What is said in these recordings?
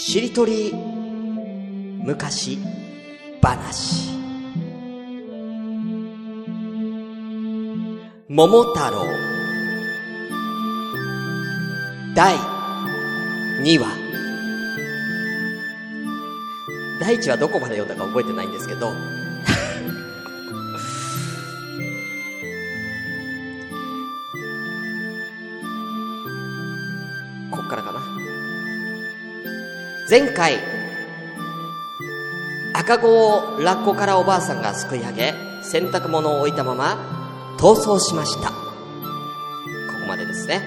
しりとり昔話。桃太郎。第2話。第1話どこまで読んだか覚えてないんですけど前回赤子をラッコからおばあさんがすくい上げ洗濯物を置いたまま逃走しました。ここまでですね。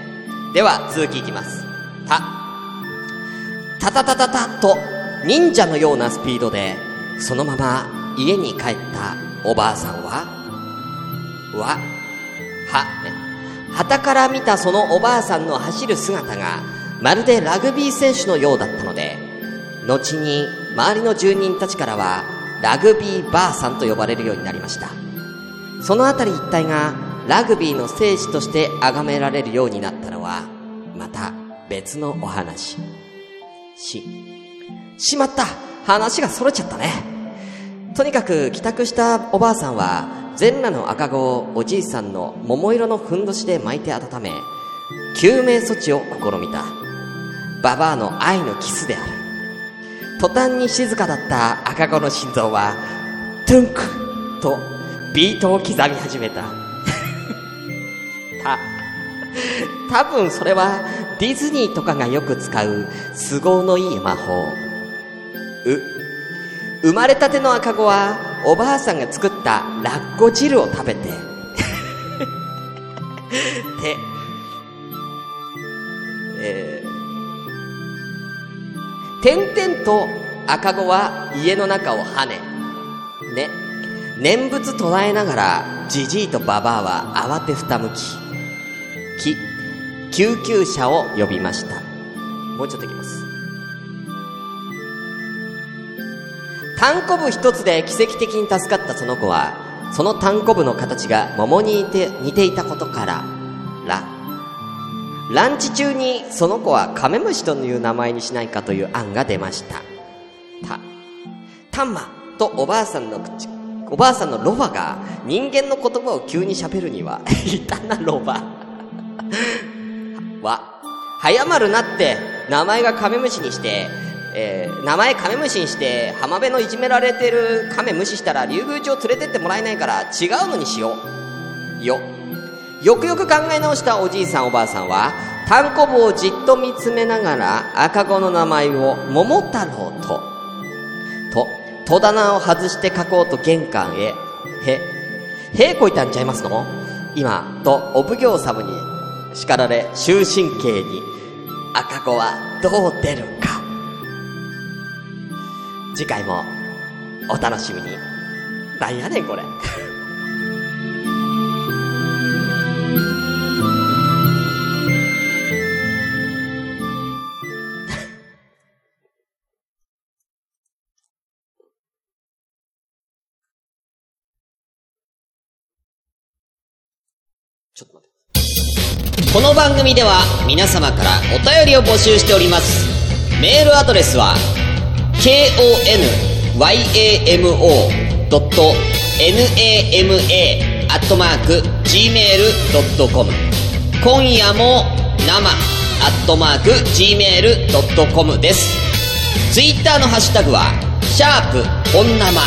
では続きいきます。たたたたたたと忍者のようなスピードでそのまま家に帰ったおばあさんはははね旗から見たそのおばあさんの走る姿がまるでラグビー選手のようだったの後に周りの住人たちからはラグビーばあさんと呼ばれるようになりました。その辺り一帯がラグビーの聖地として崇められるようになったのはまた別のお話。ししまった。話がそれちゃったね。とにかく帰宅したおばあさんは全裸の赤子をおじいさんの桃色のふんどしで巻いて温め救命措置を試みた。ババアの愛のキスである。途端に静かだった赤子の心臓はトゥンクとビートを刻み始めた。た多分それはディズニーとかがよく使う都合のいい魔法。う生まれたての赤子はおばあさんが作ったラッコ汁を食べて。てえー、点々と赤子は家の中を跳ね。ね。念仏唱えながらじじいとばばあは慌てふたむき。き救急車を呼びました。もうちょっといきます。単コブ一つで奇跡的に助かったその子はその単コブの形が桃に似て似ていたことからランチ中にその子はカメムシという名前にしないかという案が出ました。たタンマとおばあさんの口おばあさんのロバが人間の言葉を急に喋るには いたなロバ。は早まるなって名前がカメムシにしてえー、名前カメムシにして浜辺のいじめられてるカメ無視したら竜宮城連れてってもらえないから違うのにしよう。よ。よくよく考え直したおじいさんおばあさんは単行部をじっと見つめながら赤子の名前を桃太郎とと戸棚を外して書こうと玄関へへへこいたんちゃいますの？今とお奉行様に叱られ終身刑に赤子はどう出るか次回もお楽しみに。なんやねんこれ。この番組では皆様からお便りを募集しております。メールアドレスは konyamo.nama アットマーク gmail.com 今夜も生アットマーク gmail.com です。ツイッターのハッシュタグはシャープ本生。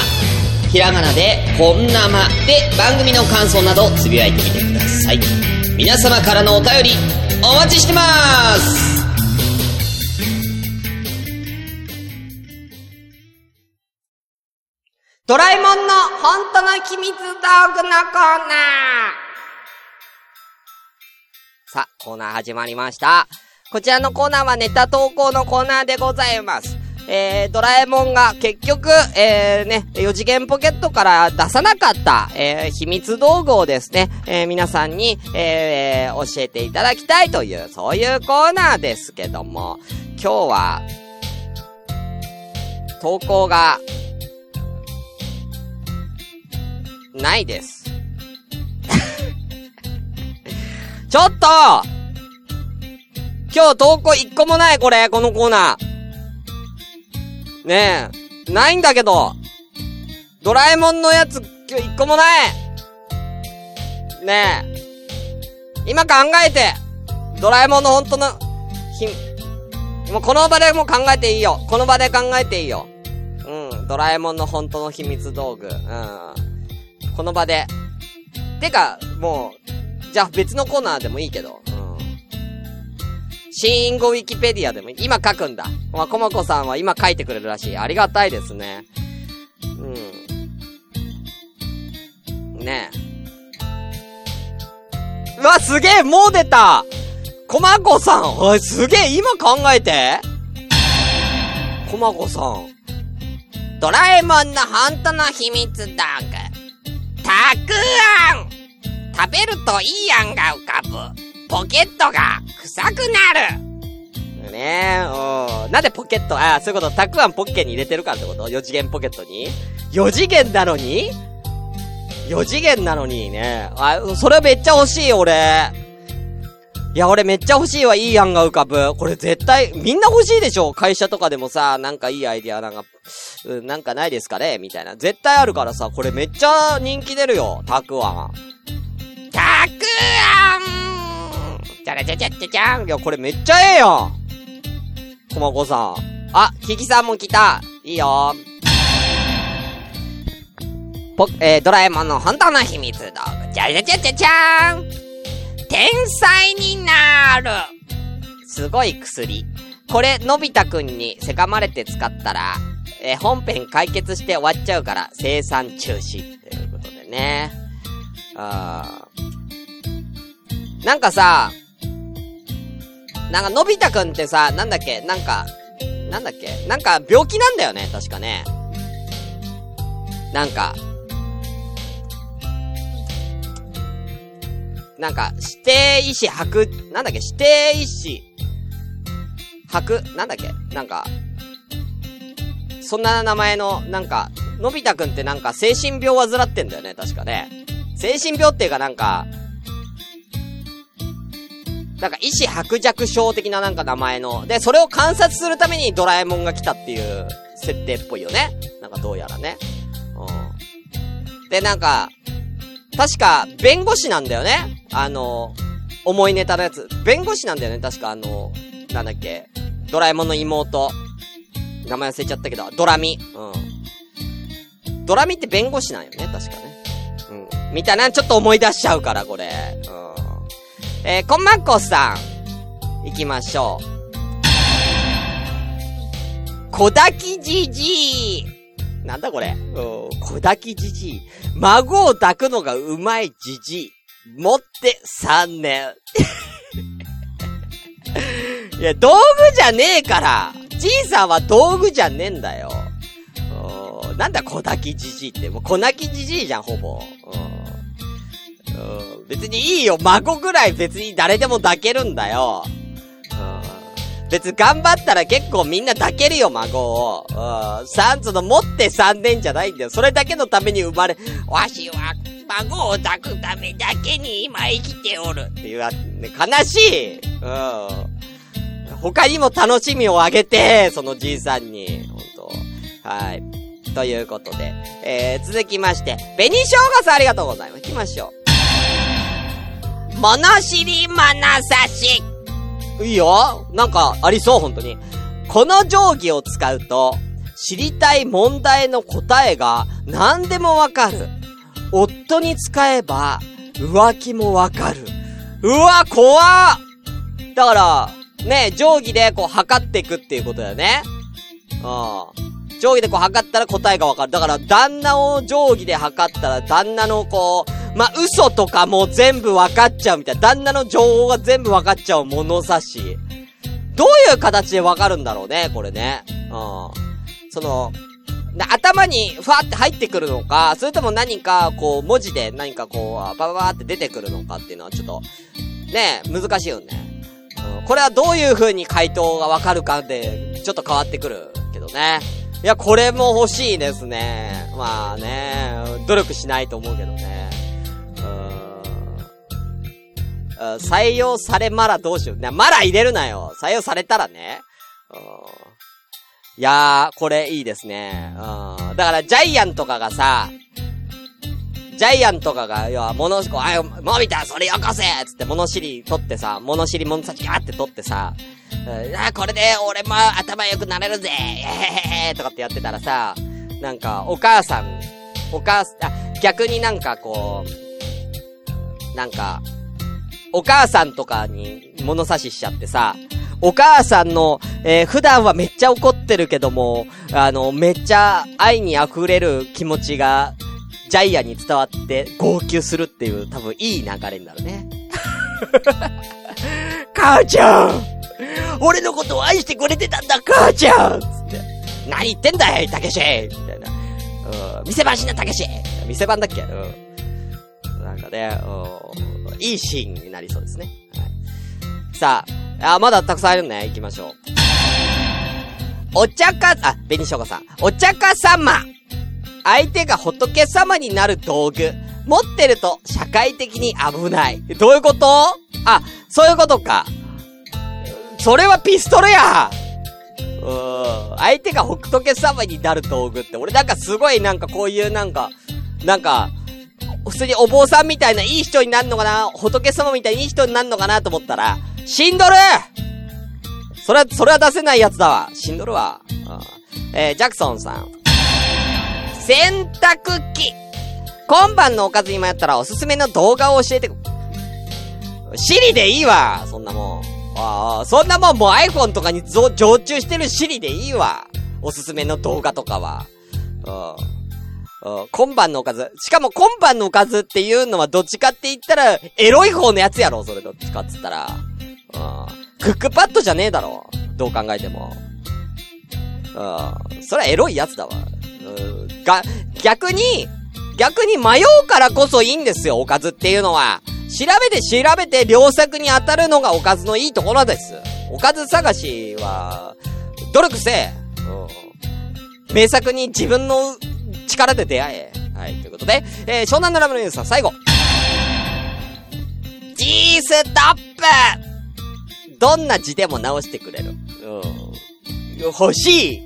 ひらがなで本生で番組の感想などつぶやいてみてください。皆様からのお便りお待ちしてますドラえもんの本当の秘密道具のコーナーさあ、コーナー始まりました。こちらのコーナーはネタ投稿のコーナーでございます。えー、ドラえもんが結局、えー、ね、4次元ポケットから出さなかった、えー、秘密道具をですね、えー、皆さんに、えー、教えていただきたいという、そういうコーナーですけども、今日は、投稿がないです。ちょっと今日投稿一個もないこれ、このコーナー。ねえ、ないんだけど、ドラえもんのやつ、今日一個もないねえ、今考えて、ドラえもんの本当の、ひ、もうこの場でもう考えていいよ。この場で考えていいよ。うん、ドラえもんの本当の秘密道具。うん。この場で。てか、もう、じゃあ別のコーナーでもいいけど。うん。新語ウィキペディアでも。今書くんだ。まあ、こまこさんは今書いてくれるらしい。ありがたいですね。うん。ねえ。うわ、すげえもう出たこまこさんおい、すげえ今考えてこまこさん。ドラえもんの本当の秘密道具。たくあん食べるといいあんが浮かぶ。ポケットが臭くなる。ねえ、おなんでポケット、ああ、そういうこと、たくあんポッケに入れてるかってこと ?4 次元ポケットに ?4 次元なのに ?4 次元なのにね。あ、それめっちゃ欲しい、俺。いや、俺めっちゃ欲しいわ、いい案が浮かぶ。これ絶対、みんな欲しいでしょ？会社とかでもさ、なんかいいアイディア、なんか、うん、なんかないですかね？みたいな。絶対あるからさ、これめっちゃ人気出るよ、たくあん。たくあんじゃらじゃじゃじゃじゃんいや、これめっちゃええやんこまこさん。あ、キキさんも来た。いいよ。ぽ、えー、ドラえもんの本当の秘密道具。じゃじゃじゃじゃじゃーん天才になるすごい薬。これ、のび太くんにせかまれて使ったら、えー、本編解決して終わっちゃうから、生産中止。ということでね。あー。なんかさ、なんか、のび太くんってさ、なんだっけ？なんか、なんだっけ？なんか、病気なんだよね？確かね。なんか、なんか、指定医師白、なんだっけ、指定医師、白、なんだっけ、なんか、そんな名前の、なんか、のび太くんってなんか精神病患ってんだよね、確かね。精神病っていうかなんか、なんか、医師白弱症的ななんか名前の。で、それを観察するためにドラえもんが来たっていう設定っぽいよね。なんかどうやらね。うん。で、なんか、確か、弁護士なんだよね。あの、重いネタのやつ。弁護士なんだよね。確かあの、なんだっけ。ドラえもんの妹。名前忘れちゃったけど、ドラミ。うん。ドラミって弁護士なんよね。確かね。うん。みたいなちょっと思い出しちゃうから、これ。うん。えー、こんまっこさん。行きましょう。小滝じじい。なんだこれ？うん。小滝じじい。孫を抱くのがうまいじじい。持って3年。いや、道具じゃねえからじいさんは道具じゃねえんだよ。なんだ小滝じじいって。もう小泣きじじいじゃん、ほぼ。うん別にいいよ。孫ぐらい別に誰でも抱けるんだよ。別に頑張ったら結構みんな抱けるよ、孫を。うん。サンズの持って3年じゃないんだよ。それだけのために生まれ、わしは孫を抱くためだけに今生きておる。っていう、ね、悲しい。うん。他にも楽しみをあげて、そのじいさんに。本当はい。ということで、えー、続きまして、紅生姜さんありがとうございます。行きましょう。物知り物差し。いいよ。なんか、ありそう、本当に。この定規を使うと、知りたい問題の答えが何でもわかる。夫に使えば、浮気もわかる。うわ、怖っだから、ね、定規でこう測っていくっていうことだよね。うん。定規でこう測ったら答えがわかる。だから、旦那を定規で測ったら、旦那のこう、まあ、嘘とかも全部わかっちゃうみたいな。旦那の情報が全部わかっちゃう物差し。どういう形でわかるんだろうね、これね。うん。その、頭にふわって入ってくるのか、それとも何か、こう、文字で何かこう、バババーって出てくるのかっていうのはちょっと、ね、難しいよね。うん、これはどういう風に回答がわかるかで、ちょっと変わってくるけどね。いや、これも欲しいですね。まあね、努力しないと思うけどね。うん。採用されまらどうしよう。ね、まら入れるなよ。採用されたらね。うんいやー、これいいですね。うん。だからジャイアンとかがさ、ジャイアンとかが、要は、物、こう、あ、もみた、それよこせつって物尻取ってさ、物尻物先ガーって取ってさ、あ、これで俺も頭良くなれるぜえへへへとかってやってたらさ、なんか、お母さん、お母さん、あ、逆になんかこう、なんか、お母さんとかに物差ししちゃってさ、お母さんの、えー、普段はめっちゃ怒ってるけども、あの、めっちゃ愛に溢れる気持ちが、ジャイアンに伝わって号泣するっていう多分いい流れになるね。母ちゃん俺のことを愛してくれてたんだ、母ちゃんつって。何言ってんだい、たけしみたいな。うん、店番しな、たけし店番だっけ？うん。なんかね、いいシーンになりそうですね。はい、さあ、あ、まだたくさんあるね。行きましょう。お茶か、あ、紅しょうがさん。お茶か様。相手が仏様になる道具。持ってると社会的に危ない。どういうこと？あ、そういうことか。それはピストルやうーん。相手が仏様になる道具って、俺なんかすごいなんかこういうなんか、なんか、普通にお坊さんみたいないい人になるのかな？仏様みたいにいい人になるのかなと思ったら、死んどるそれは、それは出せないやつだわ。死んどるわ。うん、えー、ジャクソンさん。洗濯機。今晩のおかず今やったらおすすめの動画を教えてシリでいいわそんなもん。ああ、そんなもんもう iPhone とかに常駐してるシリでいいわおすすめの動画とかは。うん。今晩のおかず。しかも今晩のおかずっていうのはどっちかって言ったら、エロい方のやつやろ、それどっちかっつったら。クックパッドじゃねえだろ。どう考えても。うん。それはエロいやつだわ。うん。が、逆に、逆に迷うからこそいいんですよ、おかずっていうのは。調べて調べて良作に当たるのがおかずのいいところです。おかず探しは、努力せえ。うん。名作に自分の力で出会え。はい、ということで、えー、湘南のラムのニュースは最後。G ストップどんな字でも直してくれる。うん。欲しい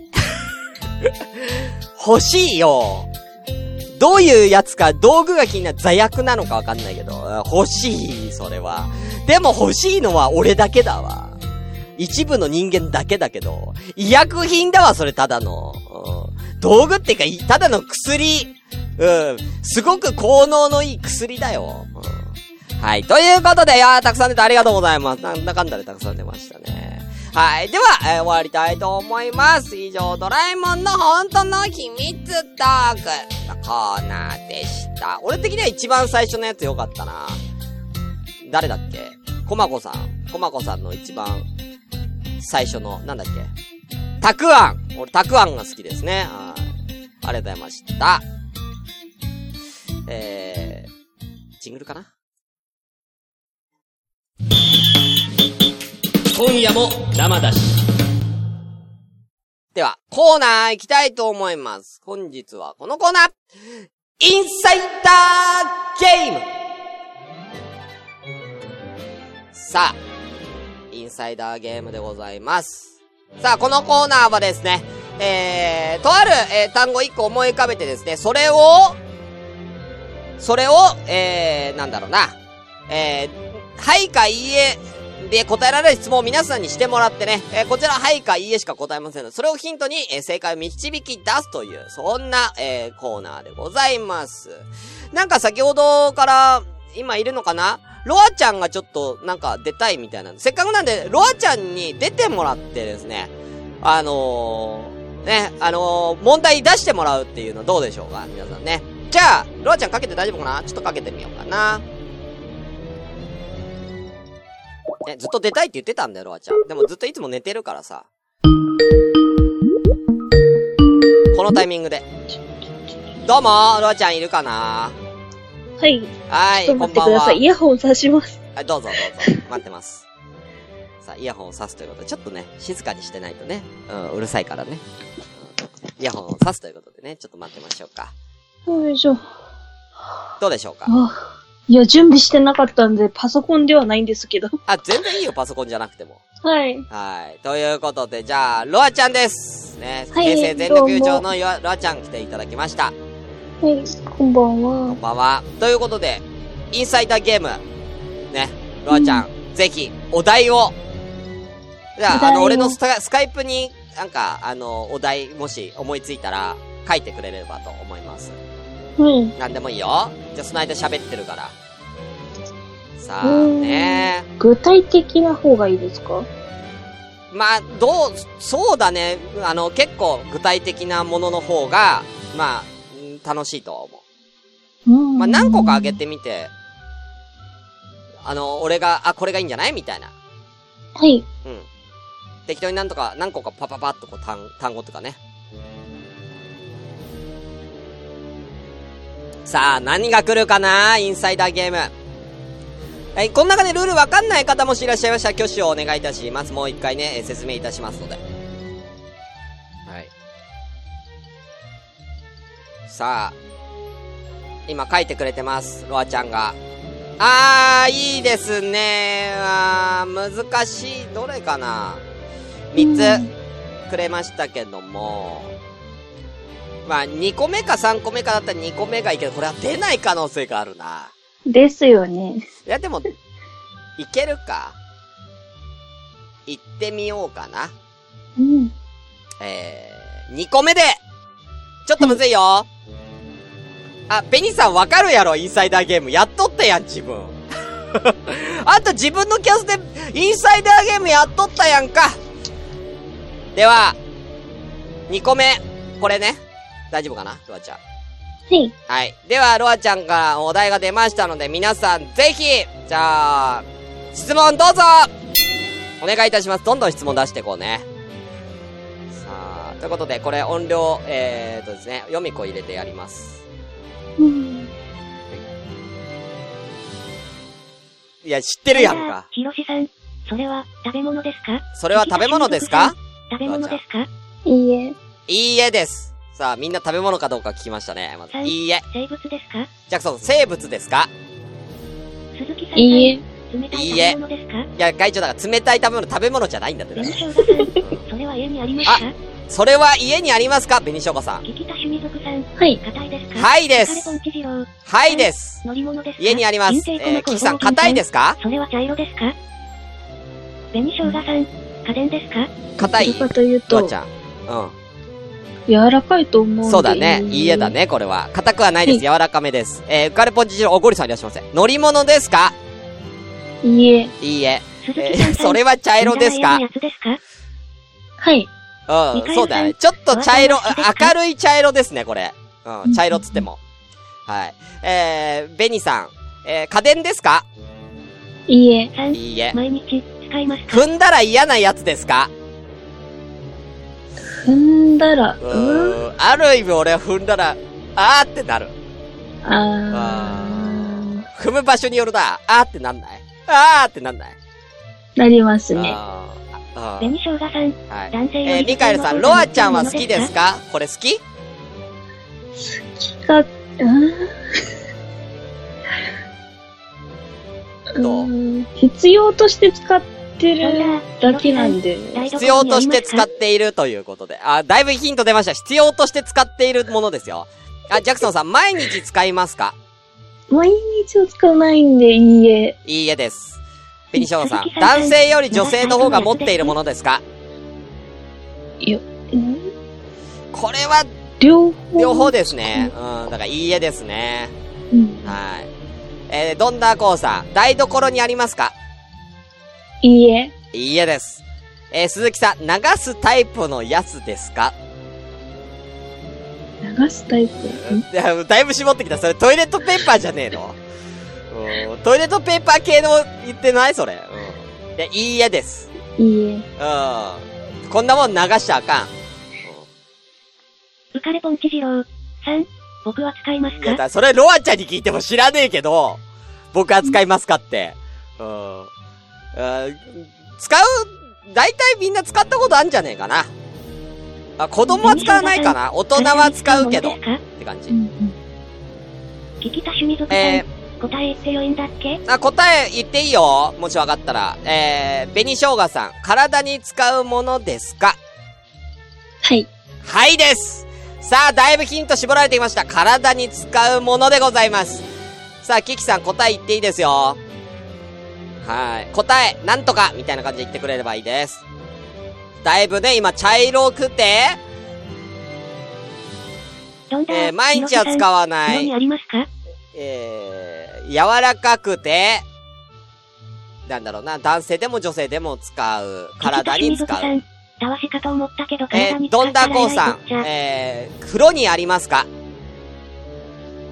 欲しいよどういうやつか、道具が気になる座薬なのかわかんないけど、欲しい、それは。でも欲しいのは俺だけだわ。一部の人間だけだけど、医薬品だわ、それただの。う道具っていうか、ただの薬。うん。すごく効能のいい薬だよ。うん。はい。ということで、いやー、たくさん出てありがとうございます。なんだかんだでたくさん出ましたね。はい。では、えー、終わりたいと思います。以上、ドラえもんの本当の秘密トークのコーナーでした。俺的には一番最初のやつよかったな。誰だっけ？コマコさん。コマコさんの一番最初の、なんだっけ？たくあん。俺、たくあんが好きですね。はい。ありがとうございました。えー、ジングルかな？今夜も生だし。では、コーナー行きたいと思います。本日はこのコーナーインサイダーゲームさあ、インサイダーゲームでございます。さあ、このコーナーはですね、えー、とある、えー、単語一個思い浮かべてですね、それを、それを、えー、なんだろうな、えー、はいかいいえで答えられる質問を皆さんにしてもらってね、えー、こちらはいかいいえしか答えませんので、それをヒントに、えー、正解を導き出すという、そんな、えー、コーナーでございます。なんか先ほどから、今いるのかな？ロアちゃんがちょっとなんか出たいみたいな、せっかくなんで、ロアちゃんに出てもらってですね、あのー、ね、あのー、問題出してもらうっていうのはどうでしょうか？皆さんね。じゃあ、ロアちゃんかけて大丈夫かな？ちょっとかけてみようかな。ね、ずっと出たいって言ってたんだよ、ロアちゃん。でもずっといつも寝てるからさ。このタイミングで。どうもロアちゃんいるかな？はい。はい、ちょっと待ってください。イヤホン差します。はい、どうぞどうぞ。待ってます。さあ、イヤホンを挿すということで、ちょっとね、静かにしてないとね、うん、うるさいからね。イヤホンを挿すということでね、ちょっと待ってましょうか。よいしょ。どうでしょうか？いや、準備してなかったんで、パソコンではないんですけど。あ、全然いいよ、パソコンじゃなくても。はい。はい。ということで、じゃあ、ロアちゃんです。ね。はい平成全力優勝のよロアちゃん来ていただきました。はい、こんばんこはん。ばんは。ということで、インサイダーゲーム。ね。ロアちゃん、ぜひ、お題を。じゃあ、あの、俺のスタスカイプに、なんか、あの、お題、もし思いついたら、書いてくれればと思います。はい。なんでもいいよ。じゃあ、その間喋ってるから。さあ、うんね具体的な方がいいですか？まあ、どう、そうだね。あの、結構具体的なものの方が、まあ、うん楽しいとは思う。うんまあ、何個かあげてみて、あの、俺が、あ、これがいいんじゃないみたいな。はい。うん。適当になんとか、何個かパパパッとこう単、単語とかね。さあ、何が来るかな？インサイダーゲーム。はい、この中でルールわかんない方もしいらっしゃいましたら挙手をお願いいたします。もう一回ね、えー説明いたしますので。はい。さあ、今書いてくれてます。ロアちゃんが。あー、いいですね。あー、難しい。どれかな三つくれましたけども。まあ、2個目か3個目かだったら2個目がいいけど、これは出ない可能性があるな。ですよね。いや、でも、いけるか。行ってみようかな。うん。えー、2個目でちょっとむずいよ。あ、ベニさんわかるやろ、インサイダーゲーム。やっとったやん、自分。あんた自分のキャスで、インサイダーゲームやっとったやんか。では、2個目。これね。大丈夫かな？ロアちゃん。はい。はい。では、ロアちゃんからお題が出ましたので、皆さん、ぜひ、じゃあ、質問どうぞお願いいたします。どんどん質問出していこうね。さあ、ということで、これ音量、えーとですね、読み子入れてやります。うん。いや、知ってるやんか。ひろしさん、それは食べ物ですか？それは食べ物ですか？食べ物ですか？いいえ。いいえです。さあ、みんな食べ物かどうか聞きましたね。まず、はいいいえ。生物ですか？ジャクソン、生物ですか？鈴木さん、いいえ。冷たい食いいえべ物ですか？いや、会長だから冷たい食べ物、食べ物じゃないんだってね。紅生姜さん、それは家にありますか？それは家にありますか？紅しょうこさん。聞きた趣味族さん、はい。硬いですかはいですカレポンチ二郎、はいです。乗り物ですか？家にあります。えー、キキさん、硬いですすか？それは茶色ですか？紅生姜さん、家電ですか？硬いかというとち、ゃん。う柔らかいと思う。そうだね。いいえだ。ね、これは。硬くはないです。柔らかめです。えー、浮かれポンチジロー、おごりさんいらっしゃいませ。乗り物ですか？いいえ。いいえ。え鈴木さん、ー、それは茶色ですか？はい。うん、そうだね。ちょっと茶色、明るい茶色ですね、これ。うん、茶色っつっても。はい。えー、ベニさん。えー、家電ですか？いいえ。いいえ。毎日使いますか？踏んだら嫌なやつですか？踏んだら、ううん。ある意味俺は踏んだら、あーってなる。あ踏む場所によるな。あーってなんないあーってなんないー、なりますね。あーあー紅生姜さん、はい。男性よりえー、ミカエルさん、ロアちゃんは好きですか？これ好き？が、うんどう？うん必要として使ってるだけなんで。必要として使っているということで。あ、だいぶヒント出ました。必要として使っているものですよ。あ、ジャクソンさん、毎日使いますか？毎日は使わないんで、いいえ。いいえです。ペニションさん男性より女性の方が持っているものですか？うん？これは、両方。両方ですね。うん、だからいいえですね。うん。はい。えー、ドンダーコーさん、台所にありますか？いいえ。いいえです。えー、鈴木さん、流すタイプのやつですか？流すタイプ？だいぶ絞ってきた。それトイレットペーパーじゃねえの？うん、トイレットペーパー系の言ってない？それ。うん。いや、いいえです。いいえ。うん。こんなもん流しちゃあかん。浮かれポンチ二郎さん、僕は使いますいや、かだそれロアちゃんに聞いても知らねえけど、僕は使いますかって。うん。うん使う、大体みんな使ったことあるんじゃねえかな。あ、子供は使わないかな大人は使うけど。って感じう。んうん聞きた趣味族さん、え答え言ってよいんだっけ？あ、答え言っていいよもしわかったら。えー、紅生姜さん、体に使うものですか？はい。はいですさあ、だいぶヒント絞られていました。体に使うものでございます。さあ、キキさん答え言っていいですよ。はい。答え、なんとかみたいな感じで言ってくれればいいです。だいぶね、今、茶色くて、えー、毎日は使わない。ありますか？えー、柔らかくて、なんだろうな、男性でも女性でも使う、体に使う。たわしかと思ったけどえー、体に使どんだったらこうさんえー、風呂にありますか？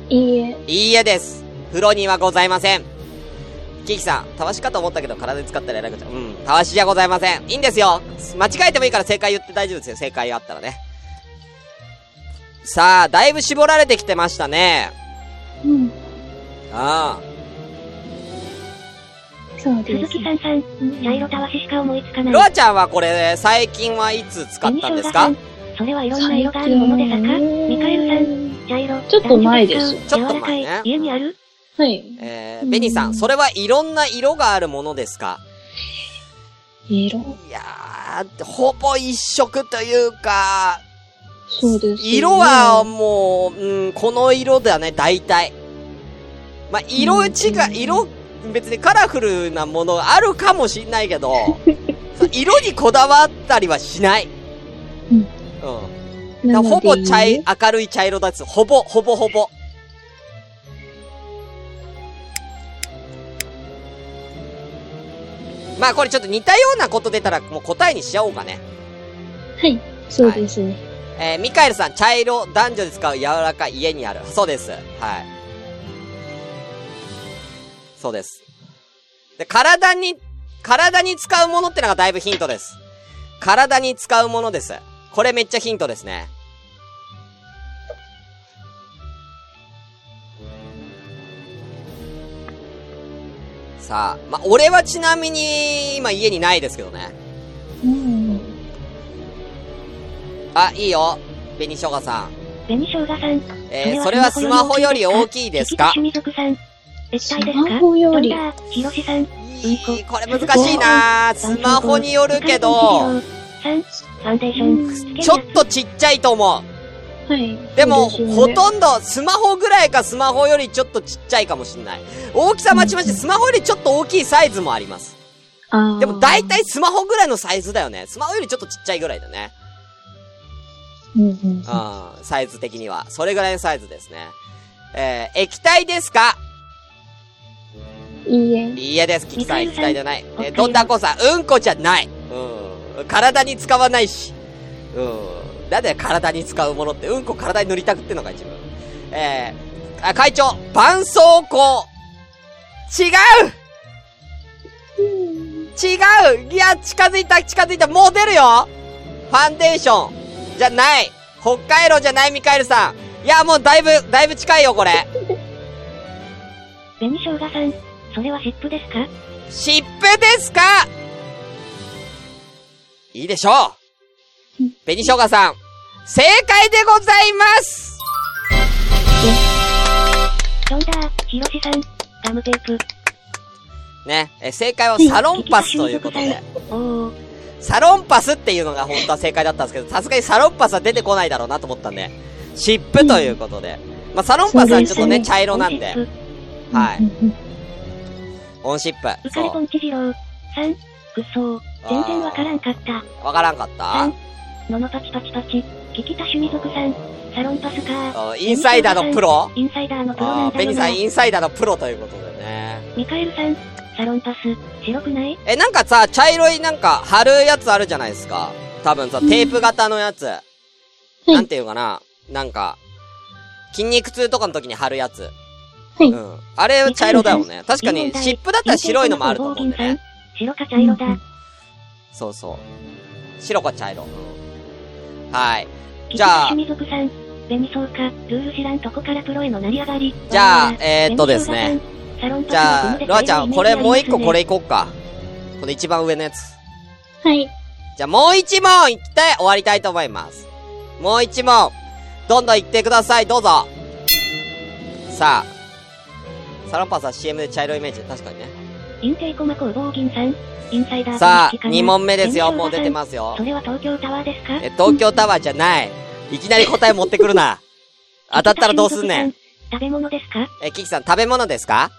いいえ。いいえです。風呂にはございません。キキさん、たわしかと思ったけど体に使ったら偉くちゃう。うん、たわしじゃございません。いいんですよ。間違えてもいいから正解言って大丈夫ですよ。正解あったらね。さあ、だいぶ絞られてきてましたね。うん。あそうです。鈴木さんさん。茶色たわししか思いつかあ。ない。ロアちゃんはこれ、最近はいつ使ったんですか？それはいろんな色があるものでさか？ミカエルさん。茶色。ちょっと前ですちょっと前ね家にある？はい。えー、ベニさん、それはいろんな色があるものですか？色？いやー、ほぼ一色というか、そうです、ね。色はもう、うん、この色だね、大体。まあ、色違い、色、別にカラフルなものあるかもしんないけど、色にこだわったりはしない。うんうん。ほぼ茶い、いい明るい茶色だっつ。ほぼ、ほぼほぼ。まあこれちょっと似たようなこと出たらもう答えにしちゃおうかね。はい。そうですね。えー、ミカエルさん、茶色、男女で使う柔らかい家にある。そうです。はい。そうです。で、体に、体に使うものってのがだいぶヒントです。体に使うものです。これめっちゃヒントですね。さあ、まあ、俺はちなみに、今家にないですけどね。うん。あ、いいよ。紅生姜さん。紅生姜さん。えー、それはスマホより大きいですか？絶対ですか？スマホよりどんだひろしさん？いい、これ難しいなスマホによるけど、さん。ファンデーション。ちょっとちっちゃいと思はい。う。でも、ほとんど、スマホぐらいかスマホよりちょっとちっちゃいかもしんない。大きさまちまち、スマホよりちょっと大きいサイズもあります。でも大体スマホぐらいのサイズだよね。スマホよりちょっとちっちゃいぐらいだね。うんサイズ的には。それぐらいのサイズですね。えー、液体ですか？いいえ。いいえです、キキさん、液体じゃない。えー、北海道どんだこさん、うんこじゃない。うん。体に使わないし。うん。なんで体に使うものって、うんこ体に塗りたくってんのか、自分。えー、あ、会長、絆創膏。違う違ういや、近づいた、近づいた、もう出るよファンデーション。じゃない。北海道じゃない、ミカエルさん。いや、もうだいぶ、だいぶ近いよ、これ。紅生姜さん。それは湿布ですか？湿布ですか？いいでしょう 紅生姜さん、正解でございますどんだひろしさん。ガムテープ。ね、え正解はサロンパスということで、おー。サロンパスっていうのが本当は正解だったんですけど、さすがにサロンパスは出てこないだろうなと思ったんで、湿布ということで。まあ、サロンパスはちょっとね、茶色なんで、はい。うんうん音湿布。うかりそぽんち次郎。さん。くそー。全然わからんかった。う。わからんかったさん。ののパチパチパチ。聞きた趣味族さん。サロンパスかあインサイダーのプロ？インサイダーのプロなあーベニさ、んだよなんインサイダーのプロということでね。ミカエルさん。サロンパス。白くない？え、なんかさ、茶色いなんか貼るやつあるじゃないですか。多分さ、テープ型のやつ。なんていうかな。なんか、筋肉痛とかの時に貼るやつ。はいうん。あれ茶色だよね。確かに、湿布だったら白いのもあると思うんでね。白か茶色だ。そうそう。白か茶色。うんはい。じゃあた趣味族さん。紅そうか。ルール知らんとこからプロへの成り上がり。じゃあえーっとですね。じゃあ、ロアちゃん、これもう一個これれ。いこっか。この一番上のやつ。はい。じゃあもう一問いって終わりたいと思います。もう一問。どんどん言ってください、どうぞ。さあ。サランパーさん CM で茶色いイメージ。確かにね。さん。インサイダーさあ、取引かな2問目ですよ。もう出てす。ますよそ。れは東京タワーですか？え、東京タワーじゃない。いきなり答え持ってくるな。当たったらどうすんねん。。食べ物ですか？え、キキさん、食べ物ですか？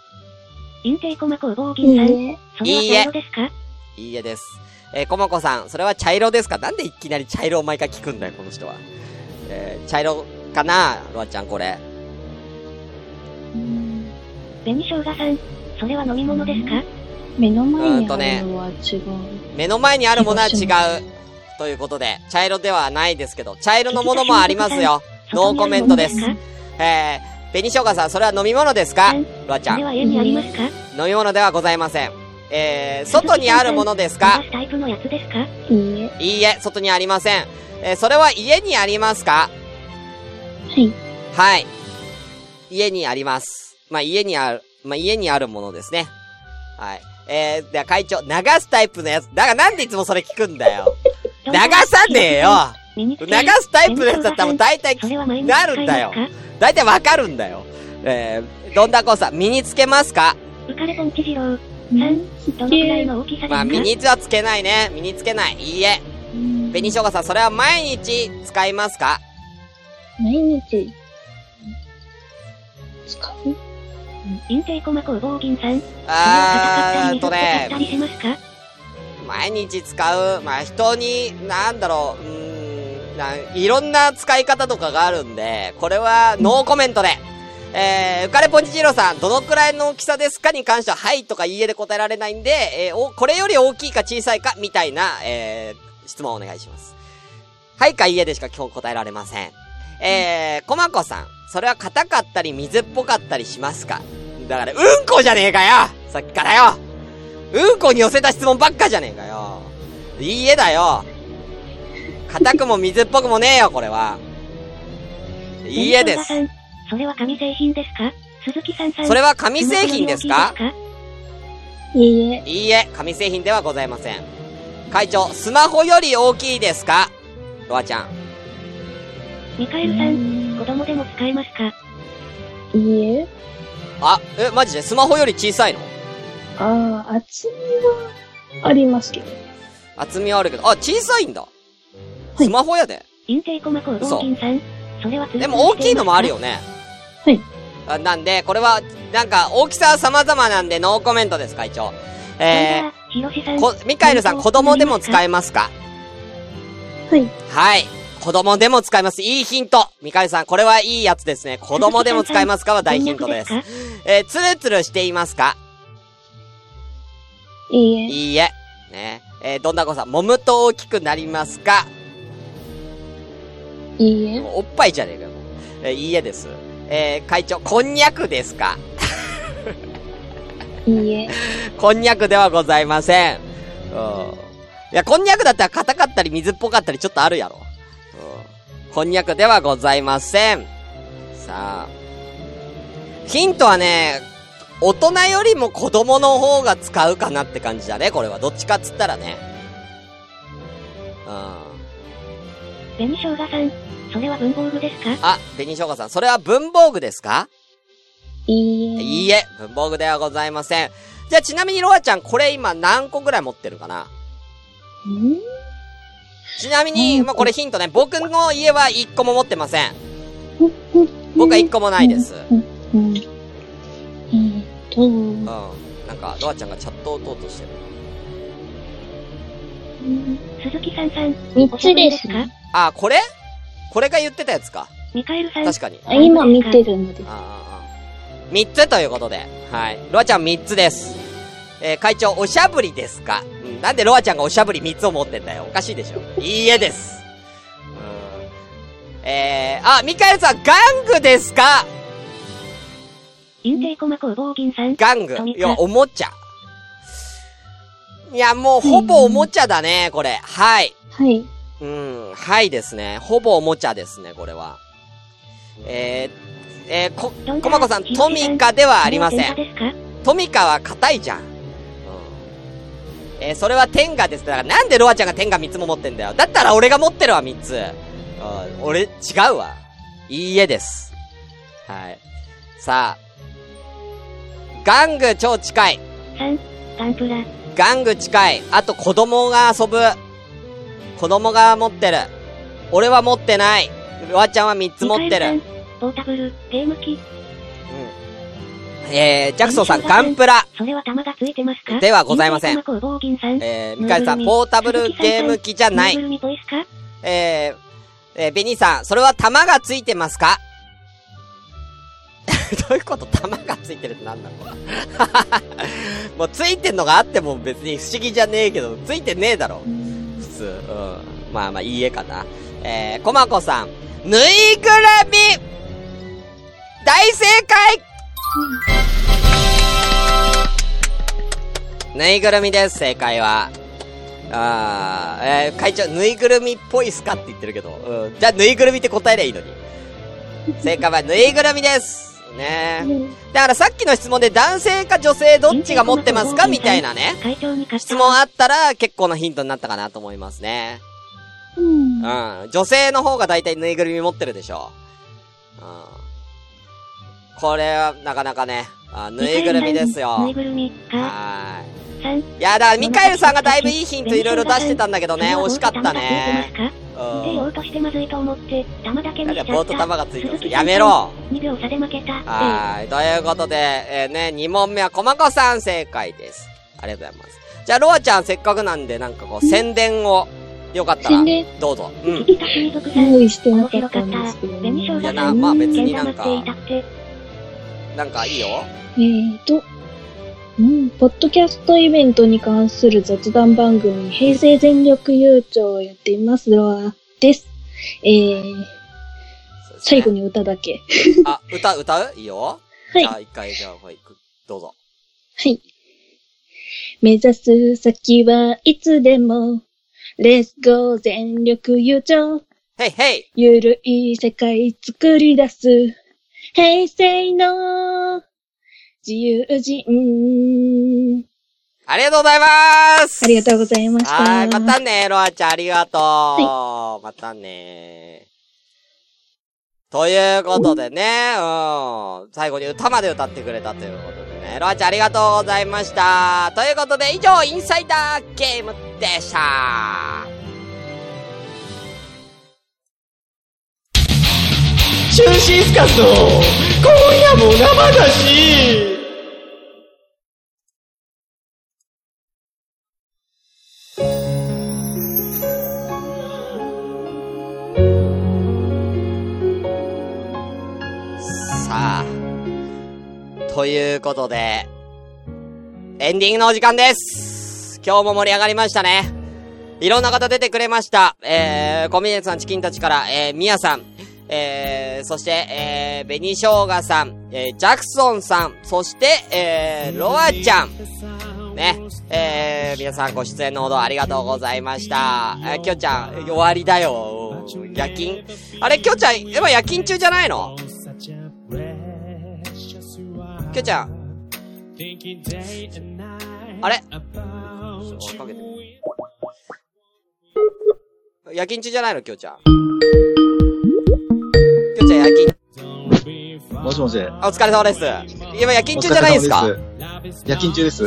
インテイコマ工房い銀さん。いえ。それはいいえ茶色ですか？いいえです。えー、コモコさん、それは茶色ですか？なんでいきなり茶色を毎回聞くんだよ、この人は。えー、茶色かなロアちゃん、これ。うん紅生姜さん。それは飲み物ですか？目の前にうーんとねあるのは違う。目の前にあるものは違う。ということで、茶色ではないですけど、茶色のものもありますよ。ノーコメントですえー、紅生姜さん、それは飲み物ですか？うんロアちゃん。それは家にありますか？飲み物ではございません。えー、外にあるものですか？流すタイプのやつですか？いいえ。いいえ、外にありません。えー、それは家にありますか？はい。はい。家にあります。まあ、家にある、まあ、家にあるものですね。はい。えー、では会長、流すタイプのやつ。だからなんでいつもそれ聞くんだよ。流さねえよ流流すタイプのやつだったらもう大体なるんだよ。大体わかるんだよ。えー、どんだこさん、身につけますか？浮かれポンチ二郎。3、どのくらいの大きさですか？まあ、身にはつけないね。身につけない。いいえ。うん。紅生姜さん、それは毎日使いますか？毎日、使う？インテイコマ工房銀さん。あーんとね、毎日使う、まあ、人に、なんだろう、うーん、ないろんな使い方とかがあるんで、これはノーコメントで。えー、浮かれポンチジロさん、どのくらいの大きさですかに関しては、はいとかいいえで答えられないんで、えーお、これより大きいか小さいか、みたいな、えー、質問をお願いします。はいかいいえでしか今日答えられません。えー、コマコさん、それは硬かったり水っぽかったりしますか？だから、うんこじゃねえかよさっきからようんこに寄せた質問ばっかじゃねえかよ。いいえだよ。硬くも水っぽくもねえよ、これは。いいえです。それは紙製品ですか？鈴木さんさん。それは紙製品ですか？いいえ。いいえ、紙製品ではございません。会長、スマホより大きいですか？ロアちゃん。ミカエルさん、子供でも使えますか？いいえ。あ、え、マジで？スマホより小さいの？ああ、厚みはありますけど。厚みはあるけど、あ、小さいんだ。いスマホやで。インテイコマ工房銀さん。それはでも大きいのもあるよね。はい。あなんで、これは、なんか、大きさは様々なんで、ノーコメントです、会長。えー、こ、ミカエルさん、子供でも使えますか？はい。はい。子供でも使えます。いいヒント。ミカエルさん、これはいいやつですね。子供でも使えますかは大ヒントですえー、ツルツルしていますか？いいえ。いいえ。ね。えー、どんなこさん、揉むと大きくなりますか？いいえ。おっぱいじゃねえかよ。えー、いいえです。えー、会長、こんにゃくですか？いいえ。こんにゃくではございません。うん。いや、こんにゃくだったら硬かったり水っぽかったりちょっとあるやろ。うん。こんにゃくではございません。さあ。ヒントはね、大人よりも子供の方が使うかなって感じだね、これは。どっちかっつったらね。紅生姜さん。それは文房具ですか？あ、紅生姜さん、それは文房具ですか？いいえ。いいえ、文房具ではございません。じゃあちなみにロアちゃん、これ今何個ぐらい持ってるかな？ん？ちなみに、うんまあ、これヒントね。僕の家は1個も持ってません。僕は1個もないです。うん。うん。えーっと、うん。なんか、ロアちゃんがチャットを打とうとしてる。鈴木さんさん。三つですね。あ、これ？これが言ってたやつか。ミカエルさん。確かに。あ今見てるのであ。あ、ああ。3つということで。はい。ロアちゃん3つです。えー、会長、おしゃぶりですか？うん。なんでロアちゃんがおしゃぶり3つを持ってんだよ。おかしいでしょ。いいえです。うん。えー、あ、ミカエルさん、玩具ですか？銀さん。玩具。いや、おもちゃ。いや、もう、ほぼおもちゃだね、これ。はい。はい。うん、はいですね。ほぼおもちゃですね、これは。えー、えー、こ、コマコさん、トミカではありません。トミカは硬いじゃん。うん。えー、それはテンガです。だからなんでロアちゃんがテンガ3つも持ってんだよ。だったら俺が持ってるわ、3つ。うん、俺、違うわ。いいえです。はい。さあ。玩具超近い。3、ガンプラ。玩具近い。あと子供が遊ぶ。子供が持ってる。俺は持ってない。ロアちゃんは3つ持ってるポータブル、ゲーム機。うん。えー、ジャクソンさん、ガンプラ。それは弾がついてますか？ではございません。えー、ミカエルさん、ポータブルゲーム機じゃないえー、えー、ベニーさん、それは弾がついてますか？どういうこと弾がついてるってなんだろう もうついてんのがあっても別に不思議じゃねえけど、ついてねえだろ。普通。うん。まあまあ、いいえかな。えー、コマコさん、ぬいぐるみ大正解ぬいぐるみです、正解は。あー、えー、会長、ぬいぐるみっぽいっすかって言ってるけど、うん。じゃあ、ぬいぐるみって答えりゃいいのに。正解は、ぬいぐるみです。ねだからさっきの質問で男性か女性どっちが持ってますか？みたいなね。質問あったら結構なヒントになったかなと思いますね。うん。うん。女性の方が大体ぬいぐるみ持ってるでしょ。うん。これはなかなかね、あぬいぐるみですよ。ぬいぐるみか。は3、ーい。いや、だからミカエルさんがだいぶいいヒントいろいろ出してたんだけどね、惜しかったね。弾がついてますか見てよううとしてまずいと思って、弾だけん。にしちゃった。ボート玉がついてます。やめろ2秒差で負けた。はーい。ということで、えー、ね、2問目はコマコさん正解です。ありがとうございます。じゃあ、ロアちゃんせっかくなんで、なんかこう、宣伝を、よかったらどうぞ。うん。用意してな面かったんですけど。紅生姜いやな。まあ別になんか。なんかいいよ。えーと、うん、ポッドキャストイベントに関する雑談番組、平成全力優勝をやっていますロアです。えー、最後に歌だけ。あ、歌、歌？ういいよ。はいじゃあ、一回、じゃあ、はい、くどうぞ。はい。目指す先はいつでも、レッツゴー全力優勝。ヘイヘイゆるい世界作り出す。平成の自由人。ありがとうございますありがとうございました。はーい、またね、ロアちゃん、ありがとう。またね。ということでね、うん。最後に歌まで歌ってくれたということでね、ロアちゃんありがとうございました。ということで、以上、インサイダーゲームでした。中心スカスの今夜も生だしということで、エンディングのお時間です。今日も盛り上がりましたね。いろんな方出てくれました。えー、コミネさん、チキンたちから、えー、ミヤさん、えー、そして、えー、ベニショウガさん、えー、ジャクソンさん、そして、えー、ロアちゃん。ね、えー、皆さんご出演のほどありがとうございました。えー、きょちゃん、終わりだよ。夜勤？あれ、きょちゃん、今夜勤中じゃないの？きょちゃん。あれ？夜勤中じゃないの？きょちゃん。きょちゃん夜勤、もしもし。あ、お疲れ様です。今夜勤中じゃないですか？夜勤中です。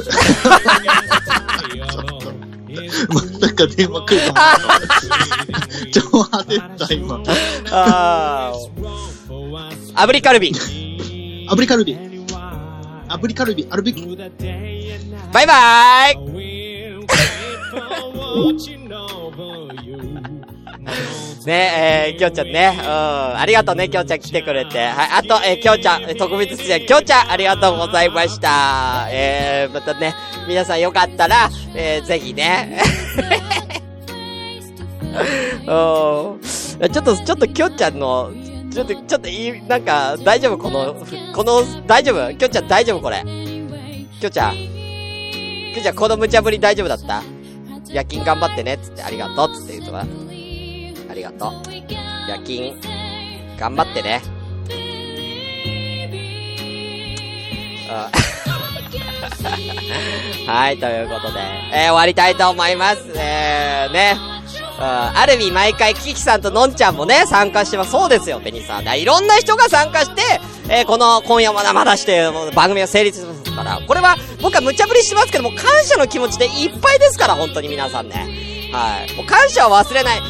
まさか電話来ると思った。超焦った、今。あー。炙りカルビ。アブリカルビ。アブリカルビ、アルビ、バイバーイ ねえ、ー、きょうちゃんね。うん。ありがとうね、きょうちゃん来てくれて。はい。あと、えー、きょうちゃん、えー特別出演、きょうちゃん、ありがとうございました。えー、またね、皆さんよかったら、えー、ぜひね。うん。ちょっと、ちょっときょうちゃんの、ちょっと、ちょっといい、なんか、大丈夫この、この、大丈夫？きょちゃん大丈夫これ？きょちゃん？きょちゃん、この無茶ぶり大丈夫だった？夜勤頑張ってね、つって、ありがとう、つって言うとか。ありがとう。夜勤、頑張ってね。はい、ということで、えー終わりたいと思います。えー、ね。うんアルビ毎回キキさんとのんちゃんもね、参加してます。そうですよ、ベニさん。いろんな人が参加して、えーこの今夜も生出しというもう番組が成立しますから、これは僕は無茶ぶりしてますけども、感謝の気持ちでいっぱいですから、本当に皆さんね。はい。もう感謝を忘れない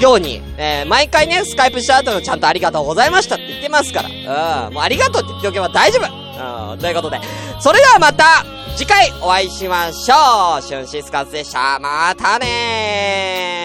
ように、えー毎回ね、スカイプした後のちゃんとありがとうございましたって言ってますから。うん。もうありがとうって言っておけば大丈夫。うん。ということで、それではまた、次回お会いしましょう。シュンシスカスでした。またねー